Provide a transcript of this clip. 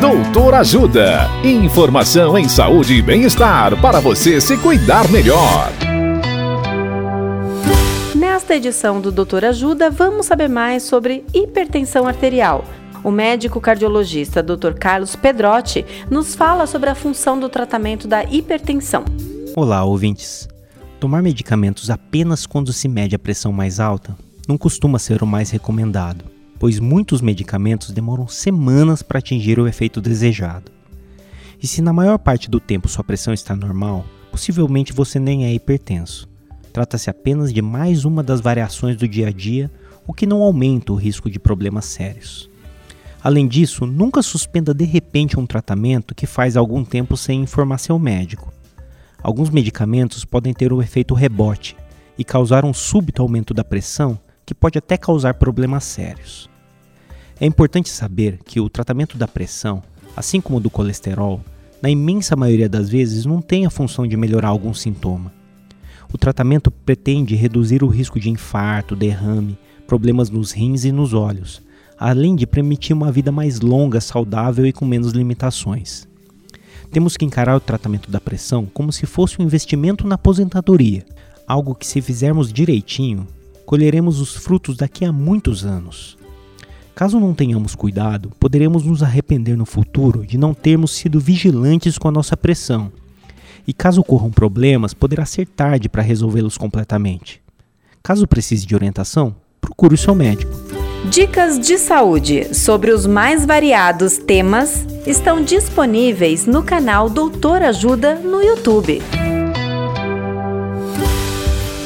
Doutor Ajuda. Informação em saúde e bem-estar para você se cuidar melhor. Nesta edição do Doutor Ajuda, vamos saber mais sobre hipertensão arterial. O médico cardiologista Dr. Carlos Pedrotti nos fala sobre a função do tratamento da hipertensão. Olá, ouvintes. Tomar medicamentos apenas quando se mede a pressão mais alta não costuma ser o mais recomendado pois muitos medicamentos demoram semanas para atingir o efeito desejado. E se na maior parte do tempo sua pressão está normal, possivelmente você nem é hipertenso. Trata-se apenas de mais uma das variações do dia a dia, o que não aumenta o risco de problemas sérios. Além disso, nunca suspenda de repente um tratamento que faz algum tempo sem informar seu médico. Alguns medicamentos podem ter o efeito rebote e causar um súbito aumento da pressão que pode até causar problemas sérios. É importante saber que o tratamento da pressão, assim como do colesterol, na imensa maioria das vezes não tem a função de melhorar algum sintoma. O tratamento pretende reduzir o risco de infarto, derrame, problemas nos rins e nos olhos, além de permitir uma vida mais longa, saudável e com menos limitações. Temos que encarar o tratamento da pressão como se fosse um investimento na aposentadoria, algo que, se fizermos direitinho, colheremos os frutos daqui a muitos anos. Caso não tenhamos cuidado, poderemos nos arrepender no futuro de não termos sido vigilantes com a nossa pressão. E caso ocorram problemas, poderá ser tarde para resolvê-los completamente. Caso precise de orientação, procure o seu médico. Dicas de saúde sobre os mais variados temas estão disponíveis no canal Doutor Ajuda no YouTube.